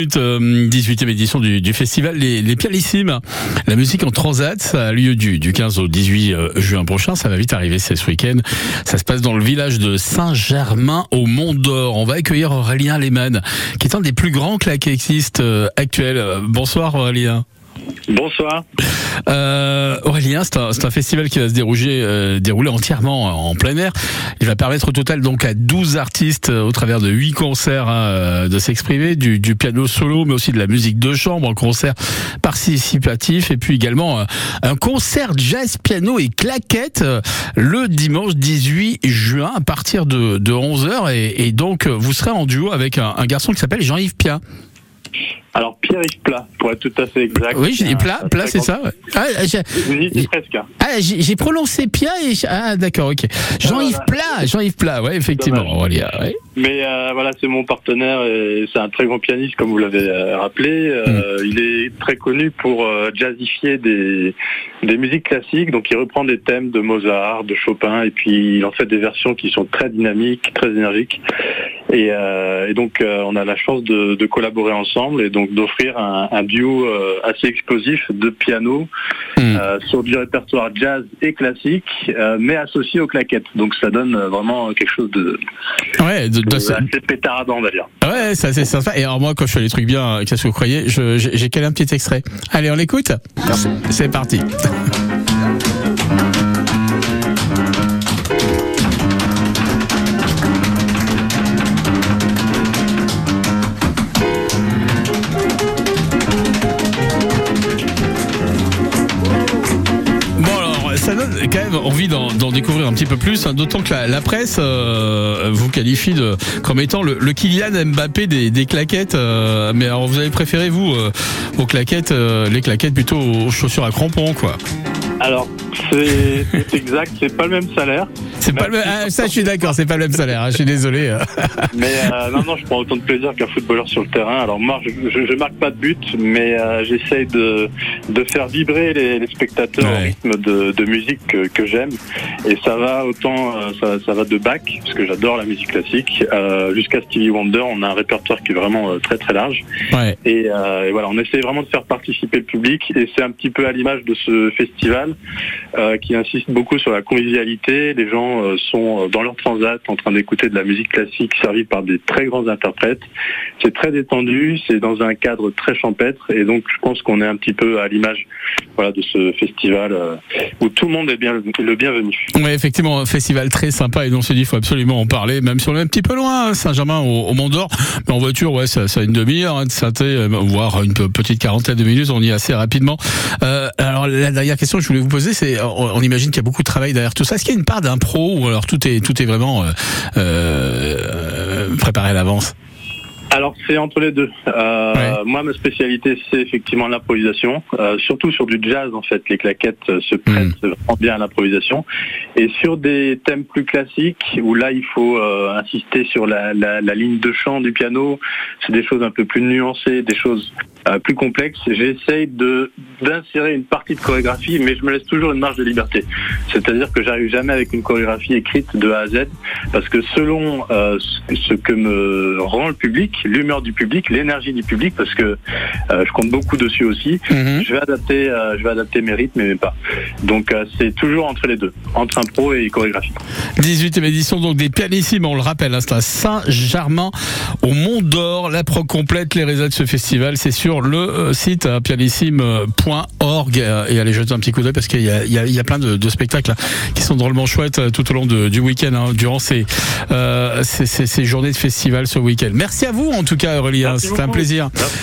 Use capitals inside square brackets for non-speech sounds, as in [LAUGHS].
18e édition du, du festival les, Pianissimes. La musique en transat, ça a lieu du, du 15 au 18 euh, juin prochain. Ça va vite arriver, c'est ce week-end. Ça se passe dans le village de Saint-Germain au Mont d'Or. On va accueillir Aurélien Lehmann, qui est un des plus grands claquettistes euh, actuels. Bonsoir Aurélien. Bonsoir. Euh, Aurélien, c'est un, un, festival qui va se dérouler, euh, dérouler entièrement en plein air. Il va permettre au total donc à 12 artistes euh, au travers de 8 concerts hein, euh, de s'exprimer, du, du, piano solo, mais aussi de la musique de chambre, un concert participatif et puis également un concert jazz, piano et claquette le dimanche 18 juin à partir de, de 11h et, et, donc vous serez en duo avec un, un garçon qui s'appelle Jean-Yves Pia. Alors Pierre-Yves Plat, pour être tout à fait exact. Oui, j'ai dit Plat, Plat, c'est ça. Ouais. Ah, j'ai presque. Ah, j'ai prononcé Pia et ah d'accord, ok. Jean-Yves Plat, Jean-Yves Plat, ouais, effectivement. Ouais. Mais euh, voilà, c'est mon partenaire et c'est un très grand pianiste, comme vous l'avez euh, rappelé. Euh, mm. Il est très connu pour euh, jazzifier des, des musiques classiques, donc il reprend des thèmes de Mozart, de Chopin, et puis il en fait des versions qui sont très dynamiques, très énergiques. Et, et donc on a la chance de, de collaborer ensemble et donc d'offrir un, un, duo euh, assez explosif de piano mm. euh, sur du répertoire jazz et classique, euh, mais associé aux claquettes. Donc ça donne vraiment quelque chose de, ouais, de, de, assez pétardant, on va dire. Ouais, c'est assez sympa. Et alors moi, quand je fais les trucs bien, qu'est-ce que vous croyez J'ai calé un petit extrait. Allez, on l'écoute C'est parti. Envie d'en découvrir un petit peu plus, hein, d'autant que la, presse euh, vous qualifie de, comme étant le, Kylian Mbappé des, claquettes. Euh, mais alors vous avez préféré vous euh, aux claquettes, les claquettes plutôt aux chaussures à crampons quoi Alors c'est exact, c'est pas le même salaire. C'est pas le même, ah, ça je suis d'accord, c'est pas le même salaire, hein, je suis désolé. [LAUGHS] mais euh, non, non, je prends autant de plaisir qu'un footballeur sur le terrain. Alors moi, je, je, je marque pas de but, mais euh, j'essaye de, de faire vibrer les, les spectateurs ouais. au rythme de, de musique que, que j'aime. Et ça va autant, euh, ça, ça, va de Bach, parce que j'adore la musique classique, euh, jusqu'à Stevie Wonder. On a un répertoire qui est vraiment euh, très très large. Ouais. Et, et, voilà, on essaie vraiment de faire participer le public. Et c'est un petit peu à l'image de ce festival qui insiste beaucoup sur la convivialité. Les gens euh, sont euh, dans leur transat en train d'écouter de la musique classique servie par des très grands interprètes. C'est très détendu, c'est dans un cadre très champêtre et donc je pense qu'on est un petit peu à l'image de ce festival euh, où tout le monde est bien le bienvenu. Oui, effectivement, un festival très sympa et on se dit il faut absolument en parler, même si on est un petit peu loin, hein, Saint-Germain au, au Mont d'Or, mais en voiture, ouais, ça, a une demi-heure hein, de Sainté, voire une petite quarantaine de minutes, on y est assez rapidement. Euh, alors la dernière question que je voulais vous poser, c'est on, on imagine qu'il y a beaucoup de travail derrière tout ça. Est-ce qu'il y a une part d'impro ou alors tout est tout est vraiment euh, euh, préparé à l'avance? Alors c'est entre les deux. Euh, ouais. Moi ma spécialité c'est effectivement l'improvisation, euh, surtout sur du jazz en fait. Les claquettes se prêtent mm. vraiment bien à l'improvisation. Et sur des thèmes plus classiques où là il faut euh, insister sur la, la, la, ligne de chant du piano, c'est des choses un peu plus nuancées, des choses plus complexe, j'essaye de d'insérer une partie de chorégraphie, mais je me laisse toujours une marge de liberté. C'est-à-dire que j'arrive jamais avec une chorégraphie écrite de A à Z, parce que selon euh, ce que me rend le public, l'humeur du public, l'énergie du public, parce que euh, je compte beaucoup dessus aussi, -hmm. je vais adapter, euh, je vais adapter mes rythmes et mes pas. Donc euh, c'est toujours entre les deux, entre impro et chorégraphie. 18e édition donc des pianissimes, on le rappelle, hein, c'est à Saint-Germain au Mont d'Or. La pro complète les réseaux de ce festival, c'est sur le euh, site euh, pianissime.org euh, et allez jeter un petit coup d'œil parce qu'il y, y, y a, plein de, de, spectacles qui sont drôlement chouettes tout au long de, du week-end, hein, durant ces, euh, ces, ces, ces, journées de festival ce week-end. Merci à vous en tout cas Aurélien, c'était un plaisir. Merci.